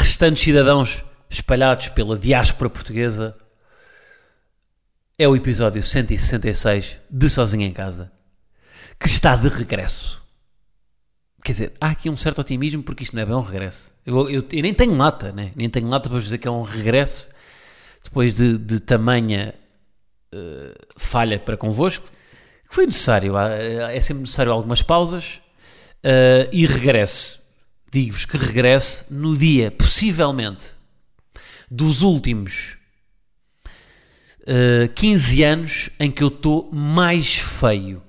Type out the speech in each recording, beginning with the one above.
restantes cidadãos espalhados pela diáspora portuguesa, é o episódio 166 de Sozinho em Casa, que está de regresso. Quer dizer, há aqui um certo otimismo porque isto não é bem um regresso. Eu, eu- eu nem tenho lata, né? nem tenho lata para vos dizer que é um regresso depois de, de tamanha eh, falha para convosco, que foi necessário. Há- É sempre necessário algumas pausas eh, e regresse. Digo-vos que regresse no dia, possivelmente, dos últimos eh, 15 anos em que eu estou mais feio.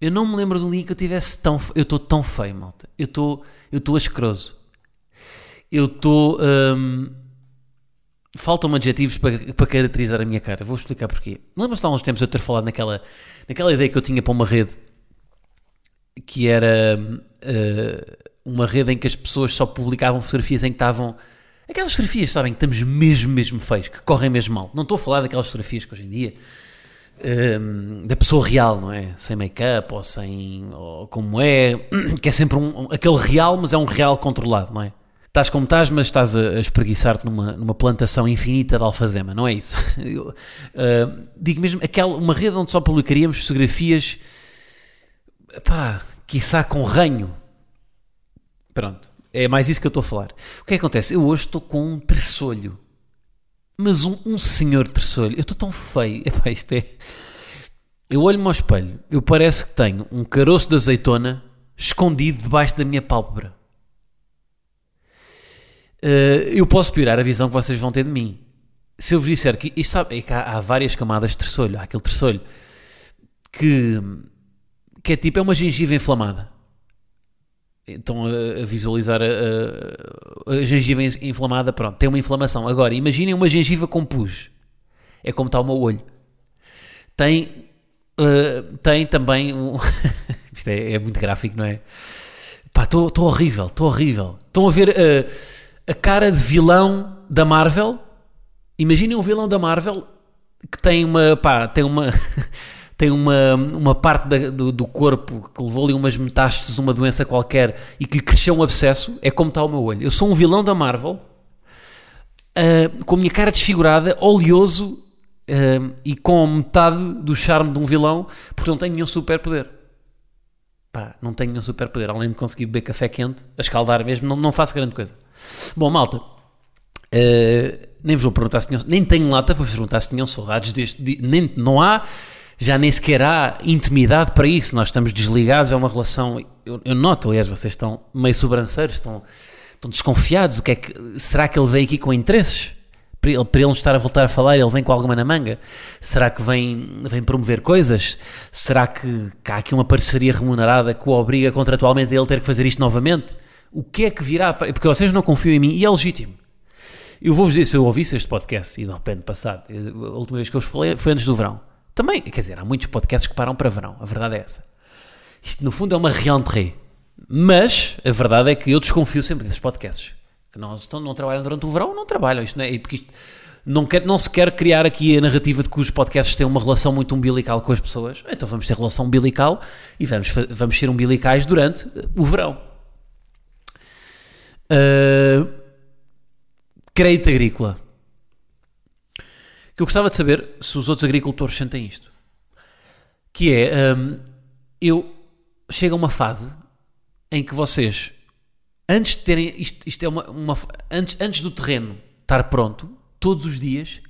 Eu não me lembro de um dia que eu tivesse tão. fe- Eu estou tão feio, malta. Eu estou eu asqueroso. Eu estou. hum, Faltam adjetivos para, para caracterizar a minha cara. Vou explicar porquê. Lembras-te há uns tempos eu ter falado naquela, naquela ideia que eu tinha para uma rede que era eh, uma rede em que as pessoas só publicavam fotografias em que estavam. Aquelas fotografias, sabem, que estamos mesmo, mesmo feios, que correm mesmo mal. Não estou a falar daquelas fotografias que hoje em dia. ehm, da pessoa real, não é? Sem make-up ou sem. Ou como é. Que é sempre um, um- aquele real, mas é um real controlado, não é? Estás como estás, mas estás a, a espreguiçar-te numa, numa plantação infinita de alfazema, não é isso? Eu, eh, digo mesmo, aquela, uma rede onde só publicaríamos fotografias pá, quiçá com ranho. Pronto, é mais isso que eu estou a falar. O que é que acontece? Eu hoje estou com um terçolho. Mas um, um senhor terçolho. Eu estou tão feio. Epá, isto é... Eu olho-me ao espelho. Eu parece que tenho um caroço de azeitona escondido debaixo da minha pálpebra. Eh, eu posso piorar a visão que vocês vão ter de mim. Se eu vos disser que... Isto sabe, é que há, há várias camadas de terçolho. Há aquele terçolho que que é tipo, é uma gengiva inflamada. Estão a, visualizar a, a- a gengiva in- inflamada, pronto, tem uma inflamação. Agora, imaginem uma gengiva com pus. É como está o meu olho. Tem, eh, tem também um... Isto é, é muito gráfico, não é? Pá, estou horrível, estou horrível. Estão a ver eh, a cara de vilão da Marvel? Imaginem um vilão da Marvel que tem uma, pá, tem uma, tem uma, uma parte da- do, do corpo que levou ali umas metástases, uma doença qualquer e que lhe cresceu um abscesso, é como está o meu olho. Eu sou um vilão da Marvel, ah, com a minha cara desfigurada, oleoso ah, e com metade do charme de um vilão, porque não tenho nenhum superpoder. Pá, não tenho nenhum superpoder, além de conseguir beber café quente, a escaldar mesmo, não, não faço grande coisa. Bom, malta, Uh, nem vos vou perguntar se tinham, nem tenho lata para vos perguntar se tinham saudades deste dia, nem, não há, já nem sequer há intimidade para isso, nós estamos desligados, é uma relação, eu, eu noto, aliás, vocês estão meio sobranceiros, estão, estão desconfiados, o que é que, será que ele veio aqui com interesses? Para ele, para ele não estar a voltar a falar, ele vem com alguma na manga? Será que vem, vem promover coisas? Será que, que há aqui uma parceria remunerada que o obriga contratualmente a ele ter que fazer isto novamente? O que é que virá? Porque vocês não confiam em mim e é legítimo. Eu vou-vos dizer, se eu ouvisse este podcast e de repente passado, a última vez que eu vos falei foi antes do verão. Também, quer dizer, há muitos podcasts que param para verão, a verdade é essa. Isto no fundo é uma rentrée. Mas a verdade é que eu desconfio sempre desses podcasts. Que não, estão, não trabalham durante o verão, não trabalham. Isto não é, porque isto não, quer, não se quer criar aqui a narrativa de que os podcasts têm uma relação muito umbilical com as pessoas. Então vamos ter relação umbilical e vamos, vamos ser umbilicais durante o verão. Ah, crédito agrícola. Que eu gostava de saber se os outros agricultores sentem isto. Que é, hum, eu chega uma fase em que vocês, antes de terem, isto, isto é uma, uma antes, antes do terreno estar pronto, todos os dias,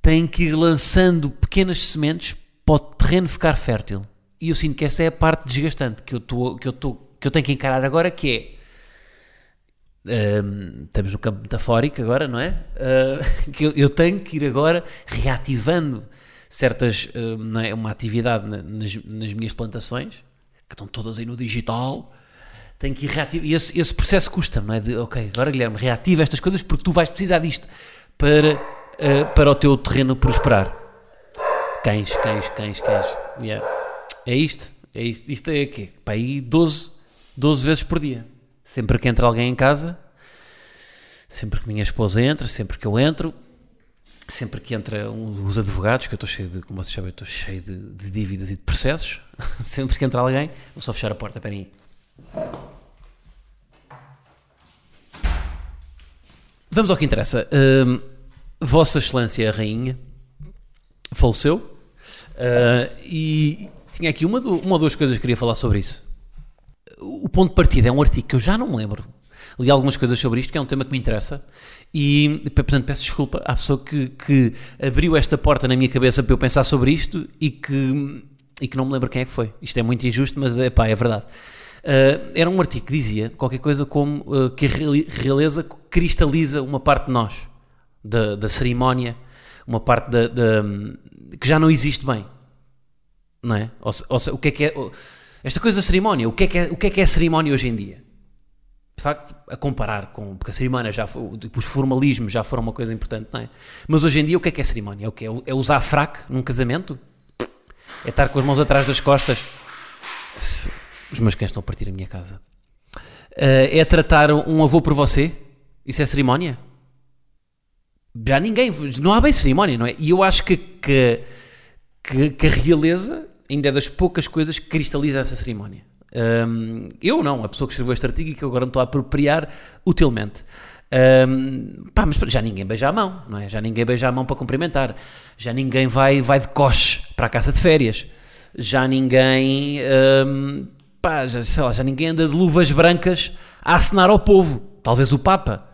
têm que ir lançando pequenas sementes para o terreno ficar fértil. E eu sinto que essa é a parte desgastante que eu, tô, que eu, tô, que eu tenho que encarar agora, que é Estamos no campo metafórico agora, não é? Uh, que eu, eu tenho que ir agora reativando certas, não é? uma atividade na- nas, nas minhas plantações, que estão todas aí no digital, Tenho que ir reativar. E esse, esse processo custa, não é? De, ok, agora Guilherme, reativa estas coisas porque tu vais precisar disto para, uh, para o teu terreno prosperar. Cães, cães, cães, cães. Yeah. É isto, é isto. Isto é quê? Para aí 12, 12 vezes por dia. Sempre que entra alguém em casa, sempre que minha esposa entra, sempre que eu entro, sempre que entra um, os advogados, que eu estou cheio de, como vocês sabem, estou cheio de, de dívidas e de processos, sempre que entra alguém, vou só fechar a porta, para aí. Vamos ao que interessa. Uh, Vossa Excelência a Rainha faleceu uh, e tinha aqui uma, uma ou duas coisas que queria falar sobre isso. O ponto de partida é um artigo que eu já não me lembro. Li algumas coisas sobre isto, que é um tema que me interessa, e portanto peço desculpa à pessoa que, que abriu esta porta na minha cabeça para eu pensar sobre isto e que, e que não me lembro quem é que foi. Isto é muito injusto, mas é pá, é verdade. Uh, era um artigo que dizia qualquer coisa como uh, que a realeza cristaliza uma parte de nós, da, da cerimónia, uma parte da, da, que já não existe bem. Não é? Ou, ou, o que é que é. Esta coisa da cerimónia, o que é que é, o que é, que é cerimónia hoje em dia? De facto, a comparar com. Porque a cerimónia já foi. Tipo, os formalismos já foram uma coisa importante, não é? Mas hoje em dia, o que é que é cerimónia? É o que é? É usar fraque num casamento? É estar com as mãos atrás das costas? Os meus cães estão a partir a minha casa. Uh, é tratar um avô por você? Isso é cerimónia? Já ninguém. Não há bem cerimónia, não é? E eu acho que, que, que, que a realeza ainda é das poucas coisas que cristaliza essa cerimónia. Um, eu não, a pessoa que escreveu este artigo e que agora me estou a apropriar utilmente. Um, pá, mas já ninguém beija a mão, não é? Já ninguém beija a mão para cumprimentar. Já ninguém vai, vai de coche para a casa de férias. Já ninguém um, pá, já, sei lá, já ninguém anda de luvas brancas a acenar ao povo. Talvez o Papa.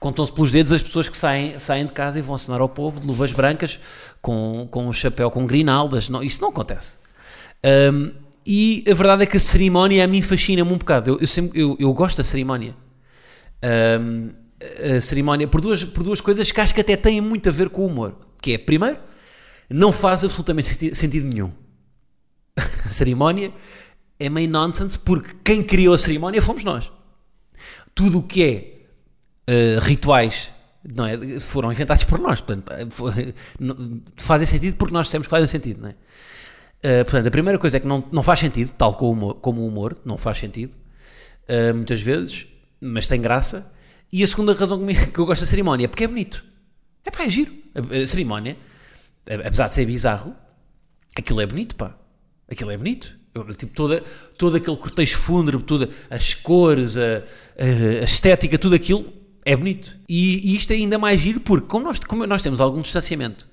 Contam-se pelos dedos as pessoas que saem, saem de casa e vão acenar ao povo de luvas brancas com, com um chapéu com grinaldas. Não, isso não acontece. Um, e a verdade é que a cerimónia a mim fascina-me um bocado. Eu, eu, sempre, eu, eu gosto da cerimónia. Um, a cerimónia por duas, por duas coisas que acho que até têm muito a ver com o humor. Que é, primeiro, não faz absolutamente sentido nenhum. a cerimónia é meio nonsense porque quem criou a cerimónia fomos nós. Tudo o que é uh, rituais não é, foram inventados por nós, portanto, não, fazem sentido porque nós dissemos que fazem sentido, não é? Uh, portanto, a primeira coisa é que não, não faz sentido, tal como o humor, como humor não faz sentido, uh, muitas vezes, mas tem graça. E a segunda razão que eu gosto da cerimónia é porque é bonito. É pá, é giro. A, a cerimónia, apesar de ser bizarro, aquilo é bonito, pá. Aquilo é bonito. Tipo, toda, todo aquele cortejo fúnebre, todas as cores, a, a, a, estética, tudo aquilo é bonito. E, e, isto é ainda mais giro porque, como nós, como nós temos algum distanciamento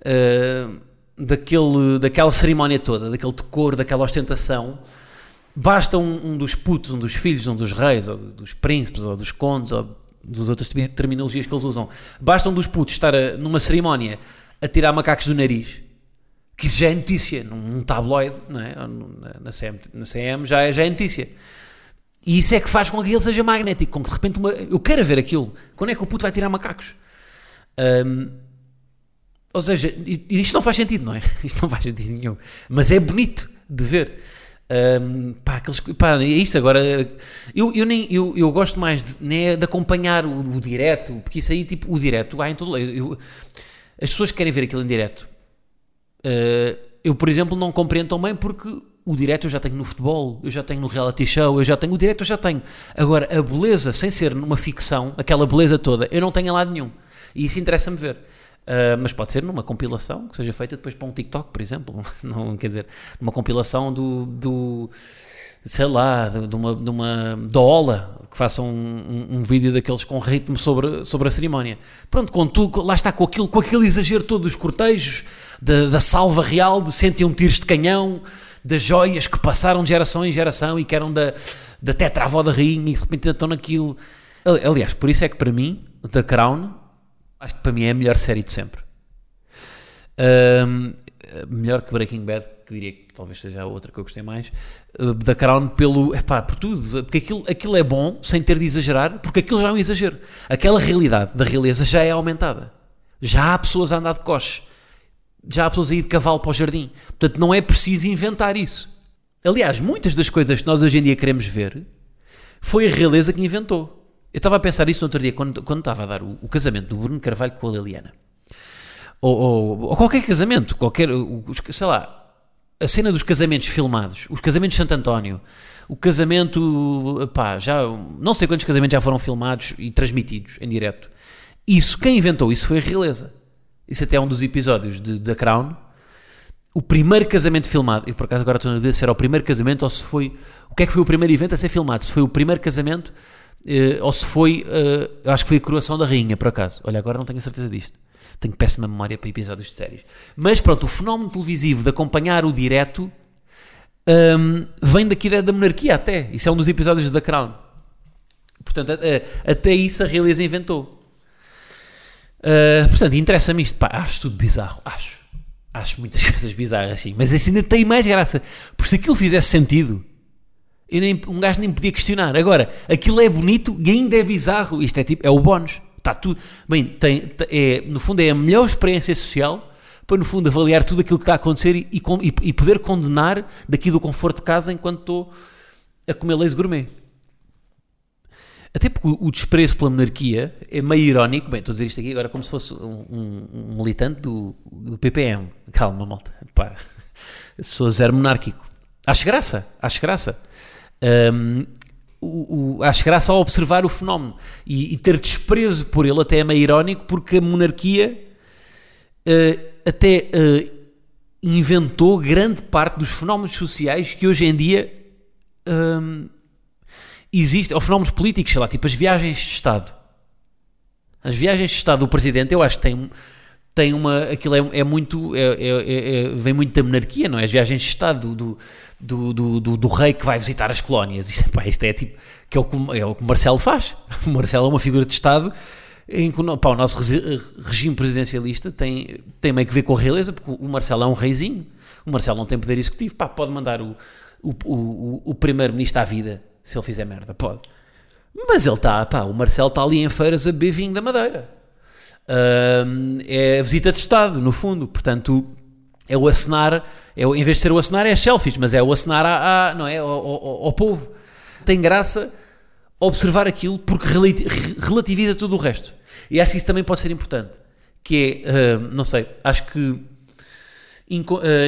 uh, daquele, daquela cerimónia toda, daquele decor, daquela ostentação, basta um, um, dos putos, um dos filhos, um dos reis, ou dos príncipes, ou dos condes, ou das outras terminologias que eles usam, basta um dos putos estar a, numa cerimónia a tirar macacos do nariz que isso já é notícia, num tabloide, não é? na, CM, na CM já é, já é notícia. E isso é que faz com que ele seja magnético, com que de repente uma, eu quero ver aquilo. Quando é que o puto vai tirar macacos? Um, ou seja, isto não faz sentido, não é? Isto não faz sentido nenhum. Mas é bonito de ver. Um, pá, aqueles, pá, é isso agora. Eu, eu, nem, eu, eu gosto mais de, né, de acompanhar o, o direto, porque isso aí, tipo, o direto, há em todo eu, eu, As pessoas que querem ver aquilo em direto Uh, eu, por exemplo, não compreendo tão bem porque o direto eu já tenho no futebol, eu já tenho no reality show, eu já tenho o direto, eu já tenho. Agora, a beleza, sem ser numa ficção, aquela beleza toda, eu não tenho em lado nenhum. E isso interessa-me ver. Uh, mas pode ser numa compilação que seja feita depois para um TikTok, por exemplo. Não, quer dizer, numa compilação do, do sei lá, de uma, de uma da Ola, que faça um, um, um, vídeo daqueles com ritmo sobre, sobre a cerimónia. Pronto, com tudo, lá está com aquilo, com aquele exagero todo dos cortejos, da, da salva real, de 101 tiros de canhão, das joias que passaram de geração em geração e que eram da, da tetravó da rainha e de repente estão naquilo. Aliás, por isso é que para mim, The Crown, acho que para mim é a melhor série de sempre. Um, melhor que Breaking Bad, que diria que talvez seja a outra que eu gostei mais, uh, da Crown pelo, epá, por tudo, porque aquilo, aquilo é bom, sem ter de exagerar, porque aquilo já é um exagero. Aquela realidade da realeza já é aumentada. Já há pessoas a andar de coches, já há pessoas a ir de cavalo para o jardim. Portanto, não é preciso inventar isso. Aliás, muitas das coisas que nós hoje em dia queremos ver foi a realeza que inventou. Eu estava a pensar isso no outro dia, quando, quando estava a dar o, o casamento do Bruno Carvalho com a Liliana. Ou, ou, ou qualquer casamento, qualquer, sei lá, a cena dos casamentos filmados, os casamentos de Santo António, o casamento, pá, já não sei quantos casamentos já foram filmados e transmitidos em direto. Isso, quem inventou isso foi a realeza. Isso até é um dos episódios de Crown. O primeiro casamento filmado, eu por acaso agora estou na dúvida se era o primeiro casamento ou se foi. O que é que foi o primeiro evento a ser filmado? Se foi o primeiro casamento eh, ou se foi. Eh, eu acho que foi a coroação da rainha, por acaso. Olha, agora não tenho a certeza disto. Tenho péssima memória para episódios de séries. Mas pronto, o fenómeno televisivo de acompanhar o direto um, vem daqui da, da monarquia até. Isso é um dos episódios da Crown. Portanto, até isso a realeza inventou. Uh, portanto, interessa-me isto. Pá, acho tudo bizarro. Acho. Acho muitas coisas bizarras, sim. Mas isso ainda tem mais graça. Por se aquilo fizesse sentido, nem, um gajo nem podia questionar. Agora, aquilo é bonito e ainda é bizarro. Isto é tipo, é o bónus. Está tudo. Bem, tem, é, no fundo é a melhor experiência social para, no fundo, avaliar tudo aquilo que está a acontecer e, e, e poder condenar daqui do conforto de casa enquanto estou a comer leite gourmet. Até porque o desprezo pela monarquia é meio irónico. Bem, estou a dizer isto aqui agora como se fosse um, um, um militante do, do, PPM. Calma, malta. Pá, sou zero monárquico. Acho graça, acho graça. Um, o, o, acho graça ao observar o fenómeno e, e, ter desprezo por ele até é meio irónico porque a monarquia uh, até uh, inventou grande parte dos fenómenos sociais que hoje em dia um, existem, ou fenómenos políticos, sei lá, tipo as viagens de Estado. As viagens de Estado do Presidente eu acho que tem tem uma. Aquilo é, é muito. É, é, é, vem muito da monarquia, não é? As viagens de Estado do, do, do, do, do rei que vai visitar as colónias. Isto, pá, isto é tipo. Que é, o que, é o que Marcelo faz. O Marcelo é uma figura de Estado em que pá, o nosso regime presidencialista tem, tem meio que ver com a realeza, porque o Marcelo é um reizinho. O Marcelo não tem poder executivo. Pá, pode mandar o, o, o, o primeiro-ministro à vida se ele fizer merda. Pode. Mas ele está, o Marcelo está ali em feiras a beber vinho da Madeira uh, é a visita de Estado, no fundo. Portanto, é o acenar, é, em vez de ser o acenar, é selfies, mas é o acenar a, a não é, ao, ao, ao, povo. Tem graça observar aquilo porque relativiza tudo o resto. E acho que isso também pode ser importante. Que é, uh, não sei, acho que uh,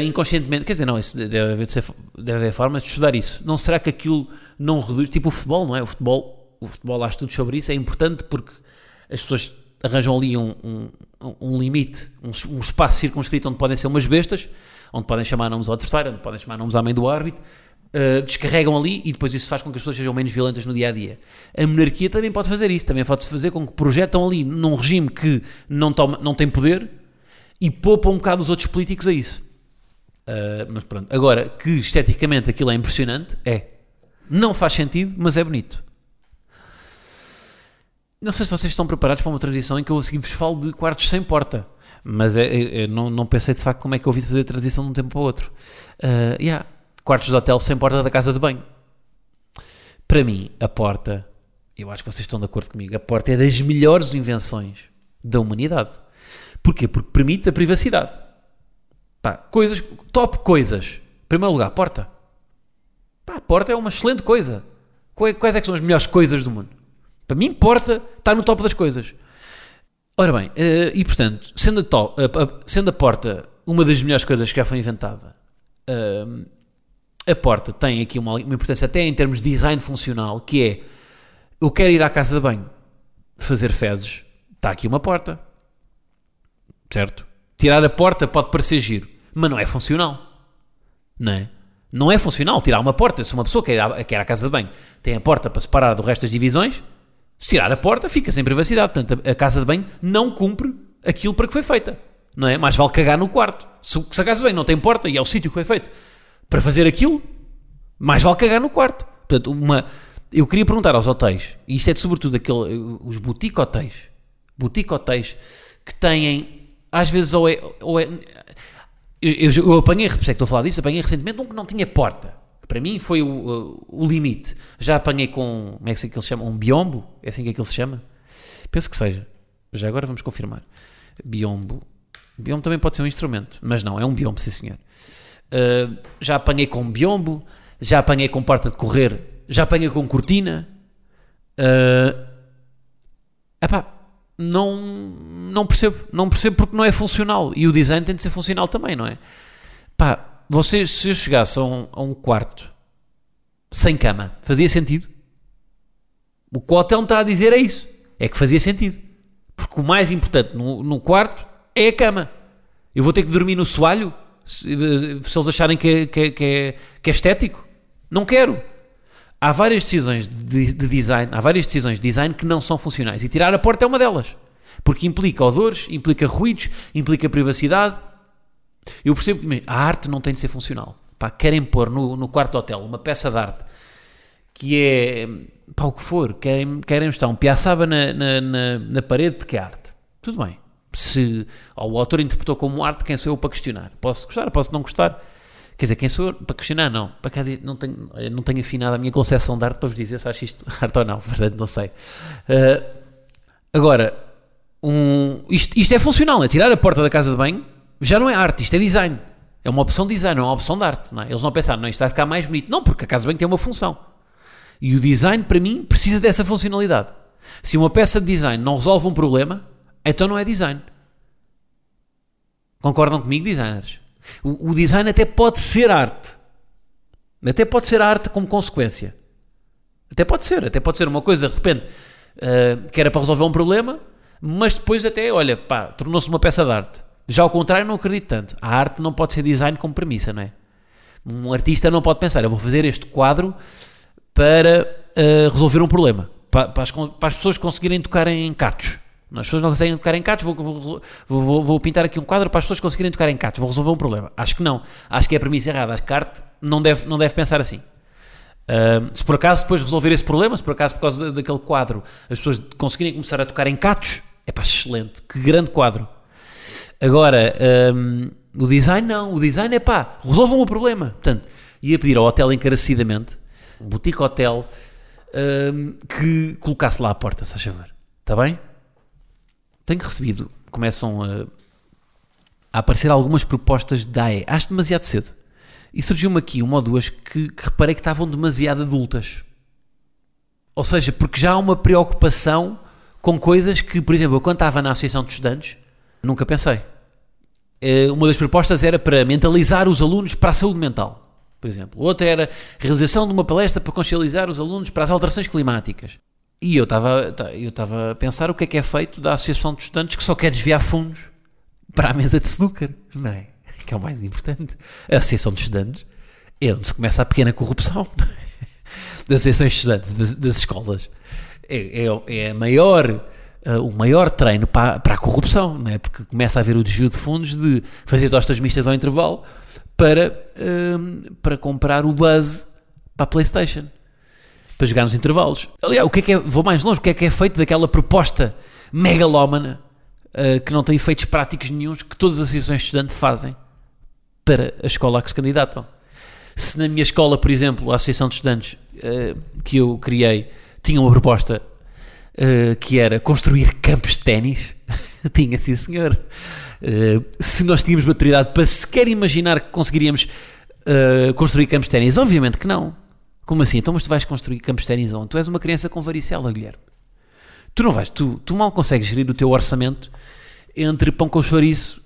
inconscientemente, quer dizer, não, isso deve haver, de ser, deve haver formas de estudar isso. Não será que aquilo não reduz, tipo o futebol, não é? O futebol, o futebol há estudos sobre isso, é importante porque as pessoas arranjam ali um, um, um limite, um, um, espaço circunscrito onde podem ser umas bestas, onde podem chamar nomes ao adversário, onde podem chamar nomes à mãe do árbitro, uh, descarregam ali e depois isso faz com que as pessoas sejam menos violentas no dia a dia. A monarquia também pode fazer isso, também pode-se fazer com que projetam ali num regime que não, toma, não tem poder e poupam um bocado os outros políticos a isso. Uh, mas pronto, agora que esteticamente aquilo é impressionante, é. Não faz sentido, mas é bonito. Não sei se vocês estão preparados para uma transição em que eu assim vos falo de quartos sem porta. Mas é, é, é, não, não pensei de facto como é que eu ouvi fazer a transição de um tempo para o outro. Uh, yeah. Quartos de hotel sem porta da casa de banho. Para mim, a porta, eu acho que vocês estão de acordo comigo, a porta é das melhores invenções da humanidade. Porquê? Porque permite a privacidade. Pá, coisas, top coisas. Em primeiro lugar, porta. Pá, a porta é uma excelente coisa. Quais é que são as melhores coisas do mundo? Para mim importa estar no topo das coisas. Ora bem, uh, e portanto, sendo a, sendo a porta uma das melhores coisas que já foi inventada, a porta tem aqui uma, uma, importância até em termos de design funcional, que é, eu quero ir à casa de banho fazer fezes, está aqui uma porta, certo? Tirar a porta pode parecer giro, mas não é funcional, não é? Não é funcional tirar uma porta. Se uma pessoa quer ir à, quer ir à casa de banho, tem a porta para separar do resto das divisões, se tirar a porta, fica sem privacidade. Portanto, a, casa de banho não cumpre aquilo para que foi feita. Não é? Mais vale cagar no quarto. Se, se a casa de banho não tem porta e é o sítio que foi feito para fazer aquilo, mais vale cagar no quarto. Portanto, uma, eu queria perguntar aos hotéis, e isto é de, sobretudo aquele, os boutique hotéis, boutique hotéis que têm, às vezes, ou é. Ou é eu, eu, apanhei, por é que estou a falar disso, apanhei recentemente um que não tinha porta para mim foi o, o, limite. Já apanhei com, como é que ele se chama? Um biombo? É assim que ele se chama? Penso que seja. Já agora vamos confirmar. Biombo. Biombo também pode ser um instrumento, mas não, é um biombo, sim senhor. Uh, já apanhei com biombo, já apanhei com porta de correr, já apanhei com cortina, Uh, epá, não, não percebo. Não percebo porque não é funcional. E o design tem de ser funcional também, não é? Vocês, se eu chegasse a um, a um quarto sem cama, fazia sentido? O que o hotel me está a dizer é isso. É que fazia sentido. Porque o mais importante no, no quarto é a cama. Eu vou ter que dormir no soalho se, se eles acharem que, que, que, é, que é estético. Não quero. Há várias decisões de, de, design, há várias decisões de design que não são funcionais. E tirar a porta é uma delas. Porque implica odores, implica ruídos, implica privacidade. Eu percebo que a arte não tem de ser funcional. Pá, querem pôr no, no quarto hotel uma peça de arte que é pá, o que for, querem, querem estar um piaçaba na, na, na, na parede porque é arte. Tudo bem. Se o autor interpretou como arte, quem sou eu para questionar? Posso gostar, posso não gostar. Quer dizer, quem sou eu para questionar? Não. Para cá, não, tenho, não tenho afinado a minha concepção de arte para vos dizer se acho isto arte ou não. Portanto, não sei. Uh, agora, um, isto, isto é funcional. É tirar a porta da casa de banho já não é arte, isto é design. É uma opção de design, não é uma opção de arte. Não é? Eles não pensaram, não, isto vai ficar mais bonito. Não, porque a casa banho tem uma função. E o design, para mim, precisa dessa funcionalidade. Se uma peça de design não resolve um problema, então não é design. Concordam comigo, designers? O, o design até pode ser arte. Até pode ser arte como consequência. Até pode ser, até pode ser uma coisa, de repente, uh, que era para resolver um problema, mas depois até, olha, pá, tornou-se uma peça de arte. Já ao contrário, não acredito tanto. A arte não pode ser design como premissa, não é? Um artista não pode pensar, eu vou fazer este quadro para uh, resolver um problema, para, para, as, para, as, pessoas conseguirem tocar em catos. As pessoas não conseguem tocar em catos, vou, vou, vou, vou, pintar aqui um quadro para as pessoas conseguirem tocar em catos, vou resolver um problema. Acho que não. Acho que é a premissa errada. A arte não deve, não deve pensar assim. Uh, se por acaso depois resolver esse problema, se por acaso por causa daquele quadro as pessoas conseguirem começar a tocar em catos, é pá, excelente, que grande quadro. Agora, um, o design não, o design é pá, resolvam o problema. Portanto, ia pedir ao hotel encarecidamente boutique hotel, um, que colocasse lá a porta, se a favor. Está bem? Tenho recebido, começam a, a aparecer algumas propostas da AE. Acho demasiado cedo. E surgiu-me aqui uma ou duas que, que reparei que estavam demasiado adultas. Ou seja, porque já há uma preocupação com coisas que, por exemplo, eu quando estava na Associação de Estudantes, nunca pensei. Eh, uma das propostas era para mentalizar os alunos para a saúde mental por exemplo. Outra era realização de uma palestra para consciencializar os alunos para as alterações climáticas. E eu estava tá, eu estava a pensar o que é que é feito da Associação de Estudantes que só quer desviar fundos para a mesa de snooker, não é? Que é o mais importante. A Associação de Estudantes é onde se começa a pequena corrupção das associações de estudantes, das, das escolas. É, é, é a maior, uh, o maior treino para, para a corrupção, não é? Porque começa a haver o desvio de fundos de fazer tostas mistas ao intervalo para, um, para comprar o Buzz para a PlayStation. Para jogar nos intervalos. Aliás, o que é que é, vou mais longe, o que é que é feito daquela proposta megalómana uh, que não tem efeitos práticos nenhums que todas as associações de estudantes fazem para a escola a que se candidatam. Se na minha escola, por exemplo, a Associação de Estudantes uh, que eu criei tinha uma proposta uh, que era construir campos de ténis, tinha sim senhor. Uh, se nós tínhamos maturidade para sequer imaginar que conseguiríamos uh, construir campos de ténis, obviamente que não. Como assim? Então, mas tu vais construir campos de ténis onde? Tu és uma criança com varicela, Guilherme. Tu não vais, tu, tu mal consegues gerir o teu orçamento entre pão com chouriço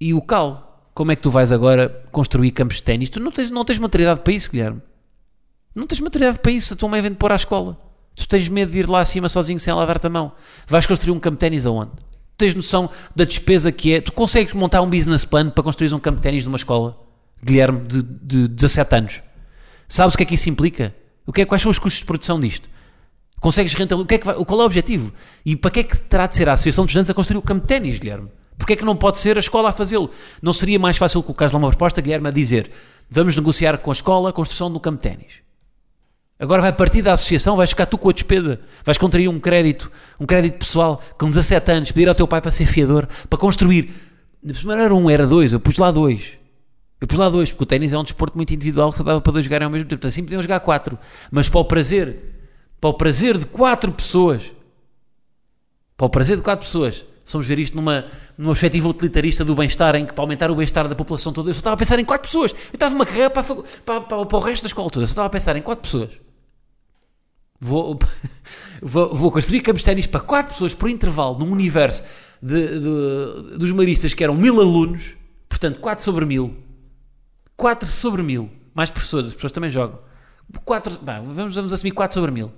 e o cal. Como é que tu vais agora construir campos de ténis? Tu não tens, não tens maturidade para isso, Guilherme. Não tens maturidade para isso. A tua mãe vem-te pôr à escola. Tu tens medo de ir lá acima sozinho sem ela dar-te a mão. Vais construir um campo de ténis aonde? tens noção da despesa que é? Tu consegues montar um business plan para construir um campo de ténis numa escola, Guilherme, de, de 17 anos? Sabes o que é que isso implica? O que é, quais são os custos de produção disto? Consegues rentabilizar? O que é que vai, qual é o objetivo? E para que é que terá de ser a Associação de Estudantes a construir o campo de ténis, Guilherme? Porquê é que não pode ser a escola a fazê-lo? Não seria mais fácil colocar lá uma proposta, Guilherme, a dizer vamos negociar com a escola a construção do campo de ténis? Agora vai partir da associação, vais ficar tu com a despesa, vais contrair um crédito, um crédito pessoal com 17 anos, pedir ao teu pai para ser fiador, para construir. Primeiro era um, era dois, eu pus lá dois. Eu pus lá dois, porque o ténis é um desporto muito individual que só dava para dois jogarem ao mesmo tempo. Assim podiam jogar quatro. Mas para o prazer, para o prazer de quatro pessoas, para o prazer de quatro pessoas, somos ver isto numa, numa perspectiva utilitarista do bem-estar, em que para aumentar o bem-estar da população toda, eu só estava a pensar em quatro pessoas. Eu estava-me a para, para, para, para, o resto da escola toda, eu só estava a pensar em quatro pessoas. Vou, vou, vou construir campos de ténis para 4 pessoas por intervalo num universo de, de- dos maristas que eram mil alunos, portanto 4 sobre mil. 4 sobre mil. Mais professores, as pessoas também jogam. 4, vamos, vamos assumir 4 sobre mil.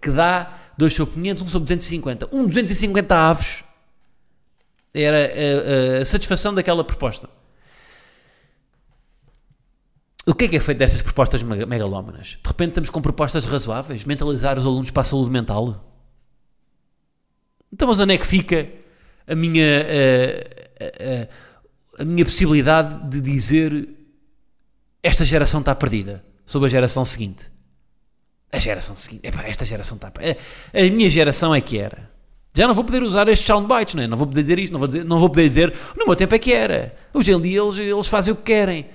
Que dá 2 sobre 500, 1 sobre 250. Um 250 avos era a, a- a satisfação daquela proposta. O que é que é feito destas propostas mega- megalómanas? De repente estamos com propostas razoáveis? Mentalizar os alunos para a saúde mental? Então, mas onde é que fica a minha, eh, eh, a, minha possibilidade de dizer esta geração está perdida sobre a geração seguinte? A geração seguinte, epá, esta geração está perdida. A, a minha geração é que era. Já não vou poder usar estes soundbites, não é? Não vou poder dizer isto, não vou, dizer- não vou poder dizer no meu tempo é que era. Hoje em dia eles, eles fazem o que querem.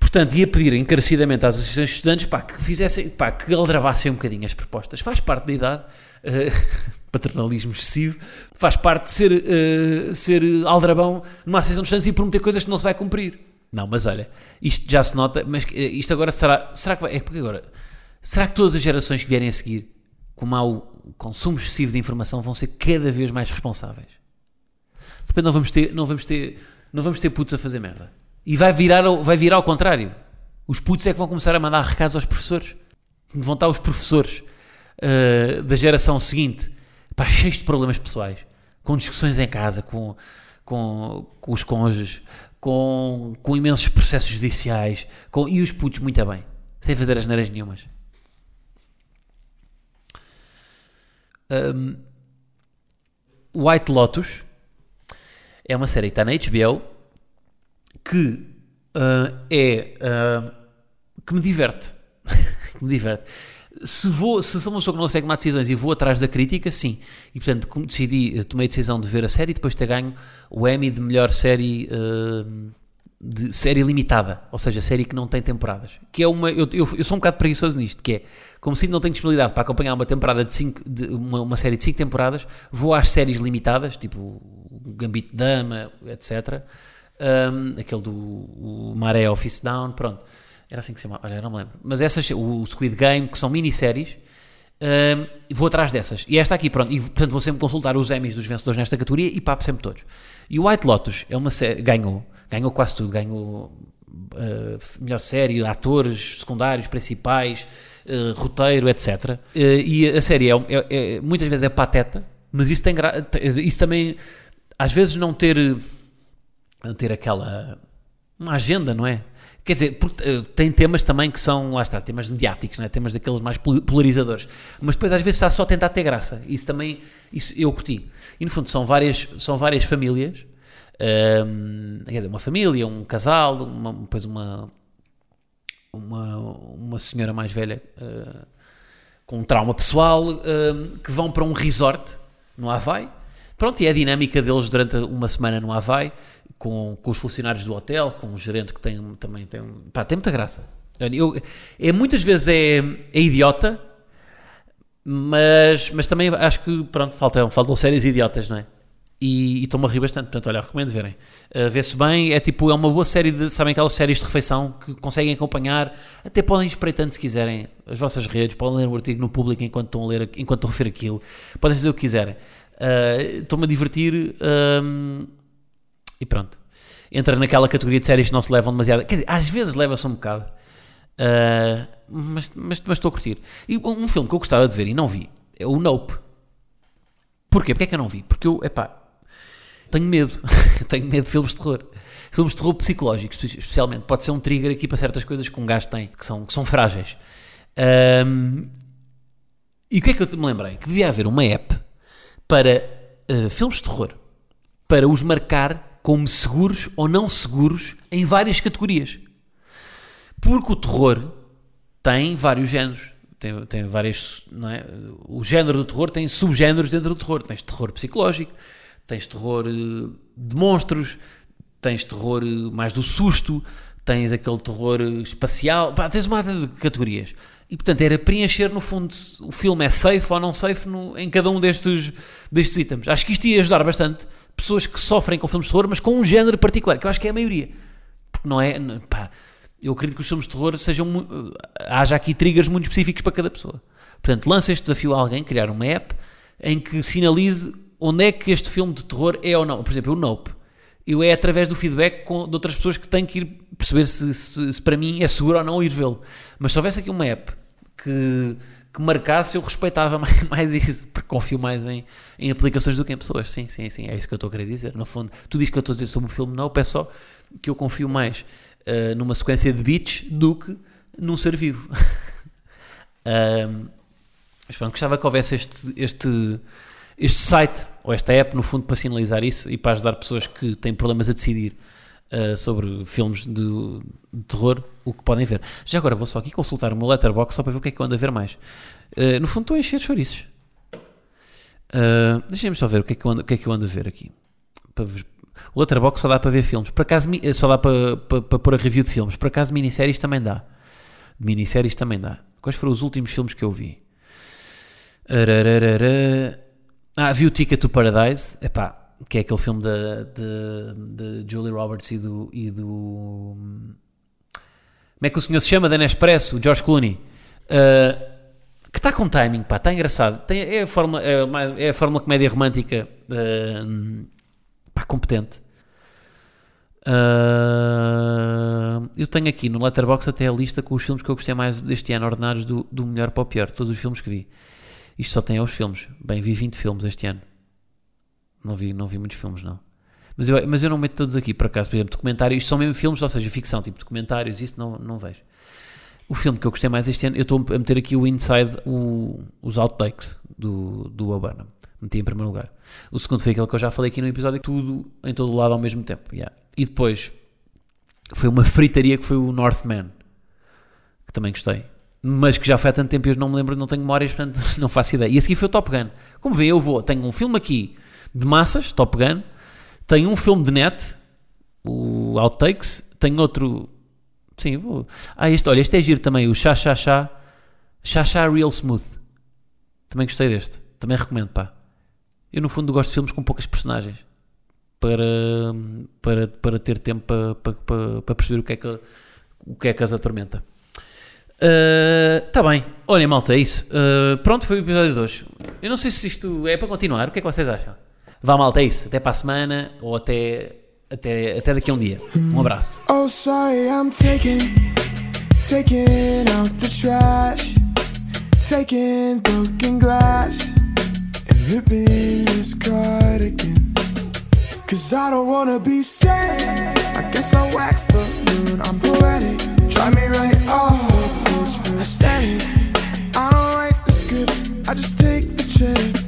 Portanto, ia pedir encarecidamente às associações de estudantes pá, que fizessem, pá, que aldrabassem um bocadinho as propostas. Faz parte da idade, eh, paternalismo excessivo, faz parte de ser, eh, ser aldrabão numa associação de estudantes e prometer coisas que não se vai cumprir. Não, mas olha, isto já se nota, mas eh, isto agora será, será que vai, é porque agora, será que todas as gerações que vierem a seguir, com mau consumo excessivo de informação, vão ser cada vez mais responsáveis? De repente não vamos ter, não vamos ter, não vamos ter putos a fazer merda. E vai virar, vai virar ao contrário. Os putos é que vão começar a mandar recados aos professores. Vão estar os professores ah, da geração seguinte, pá, cheios de problemas pessoais, com discussões em casa, com, com, com os cônjuges, com, com imensos processos judiciais, com, e os putos muito bem, sem fazer as neiras nenhumas. Ahm, White Lotus é uma série que está na HBO que ah, é ah, que me diverte. que me diverte. Se, vou, se sou uma pessoa que não consegue tomar decisões e vou atrás da crítica, sim. E portanto, como decidi, tomei a decisão de ver a série e depois ter ganho o Emmy de melhor série ah, de série limitada, ou seja, série que não tem temporadas. Que é uma. Eu, eu, eu sou um bocado preguiçoso nisto, que é como se não tenho disponibilidade para acompanhar uma temporada de cinco, de uma, uma série de 5 temporadas, vou às séries limitadas, tipo Gambito Dama, etc. Um, aquele do o Maré Office Down, pronto. Era assim que se chamava, olha, não me lembro. Mas essas, o Squid Game, que são minisséries, um, vou atrás dessas. E esta aqui, pronto. E portanto vou sempre consultar os Emmys dos vencedores nesta categoria e papo sempre todos. E o White Lotus é uma série, ganhou, ganhou quase tudo. Ganhou uh, melhor série, atores secundários, principais, uh, roteiro, etc. Uh, e a série é, é- é- muitas vezes é pateta, mas isso tem isso também às vezes não ter ter aquela uma agenda, não é? Quer dizer, eh, tem temas também que são, lá está, temas mediáticos, não é? temas daqueles mais pol- polarizadores, mas depois às vezes está só a tentar ter graça. Isso também, isso eu curti. E no fundo são várias, são várias famílias, hum, quer dizer, uma família, um casal, uma, depois uma, uma, uma senhora mais velha eh, com um trauma pessoal hum, que vão para um resort no Havaí. Pronto, e é a dinâmica deles durante uma semana no Havaí, com, com os funcionários do hotel, com o gerente que tem, também tem, pá, tem muita graça. Eu, é, muitas vezes é, é idiota, mas, mas também acho que pronto, faltam, faltam séries idiotas, não é? E, estou-me a rir bastante, portanto, olha, recomendo verem. Uh, Vê-se bem, é tipo, é uma boa série de, sabem aquelas séries de refeição que conseguem acompanhar, até podem ir espreitando se quiserem as vossas redes, podem ler o artigo no público enquanto estão a ler, enquanto estão a ver aquilo, podem fazer o que quiserem. Uh, Estou-me a divertir um, e pronto. Entra naquela categoria de séries que não se levam demasiado. Quer dizer, às vezes leva-se um bocado, uh, mas, mas, mas estou a curtir. E um filme que eu gostava de ver e não vi é o Nope. Porquê? Porque é que eu não vi? Porque eu, epá, tenho medo. tenho medo de filmes de terror. Filmes de terror psicológicos, especialmente. Pode ser um trigger aqui para certas coisas que um gajo tem, que são, que são frágeis. Um, e o que é que eu me lembrei? Que devia haver uma app para uh, filmes de terror, para os marcar como seguros ou não seguros em várias categorias. Porque o terror tem vários géneros. Tem, tem várias. Não é? O género do terror tem subgéneros dentro do terror. Tens terror psicológico, tens terror uh, de monstros, tens terror uh, mais do susto, tens aquele terror espacial. Pá, tens uma data de categorias. E portanto era preencher no fundo se o filme é safe ou não safe no, em cada um destes, destes itens. Acho que isto ia ajudar bastante pessoas que sofrem com filmes de terror, mas com um género particular, que eu acho que é a maioria. Porque não é. Pá, Eu acredito que os filmes de terror sejam. mu- haja aqui triggers muito específicos para cada pessoa. Portanto, lança este desafio a alguém, criar uma app em que sinalize onde é que este filme de terror é ou não. Por exemplo, o Nope. Eu é através do feedback com, de outras pessoas que tenho que ir perceber se, se- se para mim é seguro ou não ir vê-lo. Mas se houvesse aqui uma app que, que marcasse, eu respeitava mais, mais isso, porque confio mais em, em aplicações do que em pessoas. Sim, sim, sim, é isso que eu estou a querer dizer. No fundo, tu dizes que eu estou a dizer sobre o filme Nope, é só que eu confio mais eh, numa sequência de beats do que num ser vivo. Ahm, mas pronto, gostava que houvesse este, este, este site, ou esta app, no fundo, para sinalizar isso e para ajudar pessoas que têm problemas a decidir ah, sobre filmes de, de terror, o que podem ver. Já agora vou só aqui consultar o meu letterbox só para ver o que é que eu ando a ver mais. Ah, no fundo, estou a encher chouriços. Uh, Deixem-me só ver o que, é que ando, o que é que eu ando a ver aqui. Para vos- O Letterboxd só dá para ver filmes. Por acaso, só dá para, para, para pôr a review de filmes. Por acaso, minisséries também dá. Minisséries também dá. Quais foram os últimos filmes que eu vi? Ah, vi o Ticket to Paradise. Epá, que é aquele filme de, de, de Julie Roberts e do, e do. Como é que o senhor se chama? Da Nespresso, o George Clooney. Uh, que está com timing, pá, está engraçado. Tem, é, a fórmula, é, é a fórmula comédia romântica uh, pá, competente. Uh, eu tenho aqui no Letterboxd até a lista com os filmes que eu gostei mais deste ano, ordenados do, do melhor para o pior, todos os filmes que vi. Isto só tem os filmes. Bem, vi 20 filmes este ano. Não vi, não vi muitos filmes, não. Mas eu, mas eu não meto todos aqui, por acaso. Por exemplo, documentários, são mesmo filmes, ou seja, ficção, tipo documentários, isso não, não vejo. O filme que eu gostei mais este ano, eu estou a meter aqui o Inside, o- os outtakes do, do Obama. Meti em primeiro lugar. O segundo foi aquele que eu já falei aqui no episódio, tudo em todo lado ao mesmo tempo. yeah. E depois foi uma fritaria que foi o Northman, que também gostei. Mas que já foi há tanto tempo e eu não me lembro, não tenho memórias, portanto não faço ideia. E a seguir foi o Top Gun. Como vê, eu vou, tenho um filme aqui de massas, Top Gun, tenho um filme de net, o Outtakes, tenho outro. Sim, vou. Ah, este, olha, este é giro também, o Chá Chá Chá, Chá Chá Real Smooth. Também gostei deste, também recomendo, pá. Eu no fundo gosto de filmes com poucas personagens para, para, para ter tempo para, para, para, perceber o que é que, o que, é que as atormenta. Está bem, olhem malta, é isso. Uh, pronto, foi o episódio de hoje. Eu não sei se isto é para continuar, o que é que vocês acham? Vá malta, é isso. Até para a semana ou até, até, até daqui a um dia. Um abraço. Oh, sorry, I'm taking, taking out the trash, taking broken glass, and ripping this cardigan. Cause I don't wanna be sad. I guess I'll wax the moon. I'm poetic. Try me right off aesthetic. I don't write the script, I just take the trip.